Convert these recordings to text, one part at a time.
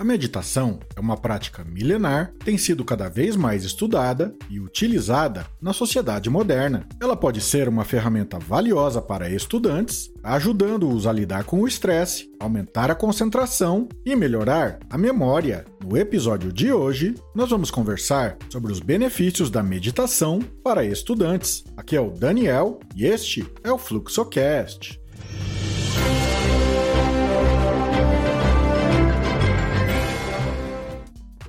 A meditação é uma prática milenar, tem sido cada vez mais estudada e utilizada na sociedade moderna. Ela pode ser uma ferramenta valiosa para estudantes, ajudando-os a lidar com o estresse, aumentar a concentração e melhorar a memória. No episódio de hoje, nós vamos conversar sobre os benefícios da meditação para estudantes. Aqui é o Daniel e este é o FluxoCast.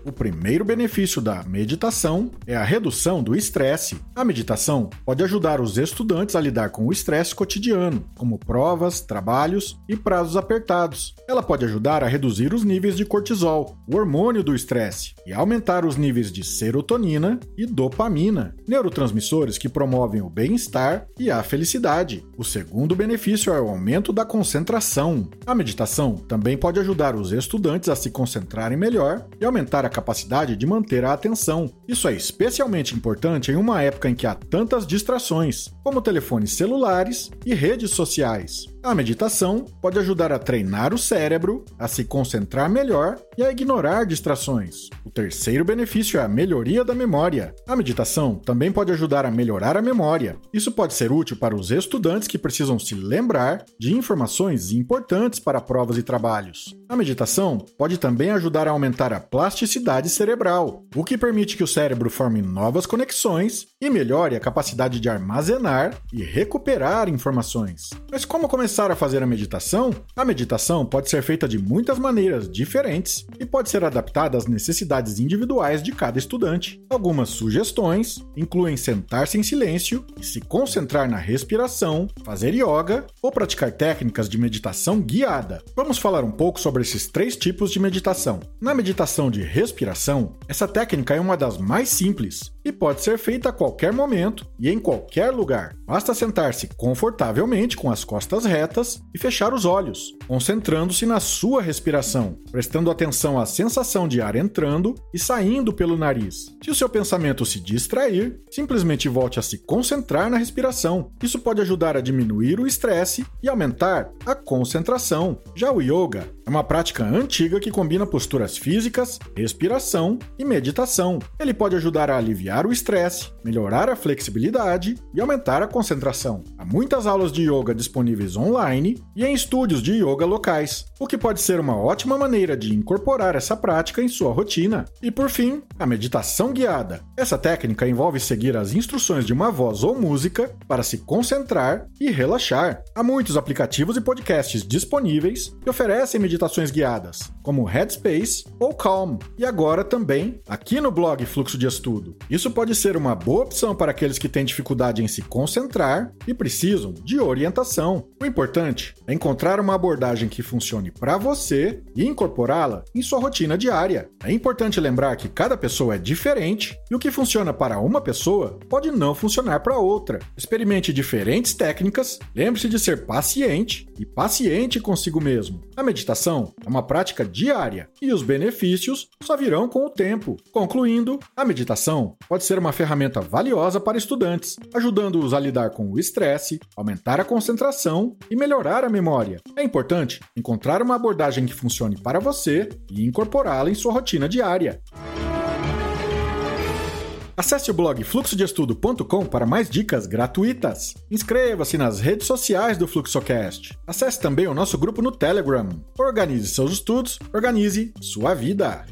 O primeiro benefício da meditação é a redução do estresse. A meditação pode ajudar os estudantes a lidar com o estresse cotidiano, como provas, trabalhos e prazos apertados. Ela pode ajudar a reduzir os níveis de cortisol, o hormônio do estresse, e aumentar os níveis de serotonina e dopamina, neurotransmissores que promovem o bem-estar e a felicidade. O segundo benefício é o aumento da concentração. A meditação também pode ajudar os estudantes a se concentrarem melhor e aumentar a capacidade de manter a atenção. Isso é especialmente importante em uma época em que há tantas distrações, como telefones celulares e redes sociais. A meditação pode ajudar a treinar o cérebro, a se concentrar melhor e a ignorar distrações. O terceiro benefício é a melhoria da memória. A meditação também pode ajudar a melhorar a memória. Isso pode ser útil para os estudantes que precisam se lembrar de informações importantes para provas e trabalhos. A meditação pode também ajudar a aumentar a plasticidade cerebral, o que permite que o cérebro forme novas conexões e melhore a capacidade de armazenar e recuperar informações. Mas como começar começar a fazer a meditação, a meditação pode ser feita de muitas maneiras diferentes e pode ser adaptada às necessidades individuais de cada estudante. Algumas sugestões incluem sentar-se em silêncio e se concentrar na respiração, fazer yoga ou praticar técnicas de meditação guiada. Vamos falar um pouco sobre esses três tipos de meditação. Na meditação de respiração, essa técnica é uma das mais simples e pode ser feita a qualquer momento e em qualquer lugar. Basta sentar-se confortavelmente com as costas retas e fechar os olhos, concentrando-se na sua respiração, prestando atenção à sensação de ar entrando e saindo pelo nariz. Se o seu pensamento se distrair, simplesmente volte a se concentrar na respiração. Isso pode ajudar a diminuir o estresse e aumentar a concentração. Já o yoga é uma prática antiga que combina posturas físicas, respiração e meditação. Ele pode ajudar a aliviar o estresse, melhorar a flexibilidade e aumentar a concentração. Há muitas aulas de yoga disponíveis online e em estúdios de yoga locais, o que pode ser uma ótima maneira de incorporar essa prática em sua rotina. E por fim, a meditação guiada. Essa técnica envolve seguir as instruções de uma voz ou música para se concentrar e relaxar. Há muitos aplicativos e podcasts disponíveis que oferecem meditações guiadas, como Headspace ou Calm, e agora também aqui no blog Fluxo de Estudo. Isso pode ser uma boa opção para aqueles que têm dificuldade em se concentrar e precisam de orientação. O importante é encontrar uma abordagem que funcione para você e incorporá-la em sua rotina diária. É importante lembrar que cada pessoa é diferente e o que funciona para uma pessoa pode não funcionar para outra. Experimente diferentes técnicas, lembre-se de ser paciente e paciente consigo mesmo. A meditação é uma prática diária e os benefícios só virão com o tempo. Concluindo, a meditação pode ser uma ferramenta valiosa para estudantes, ajudando-os a lidar com o estresse, aumentar a concentração e melhorar a memória. É importante encontrar uma abordagem que funcione para você e incorporá-la em sua rotina diária. Acesse o blog fluxodeestudo.com para mais dicas gratuitas. Inscreva-se nas redes sociais do Fluxocast. Acesse também o nosso grupo no Telegram. Organize seus estudos, organize sua vida.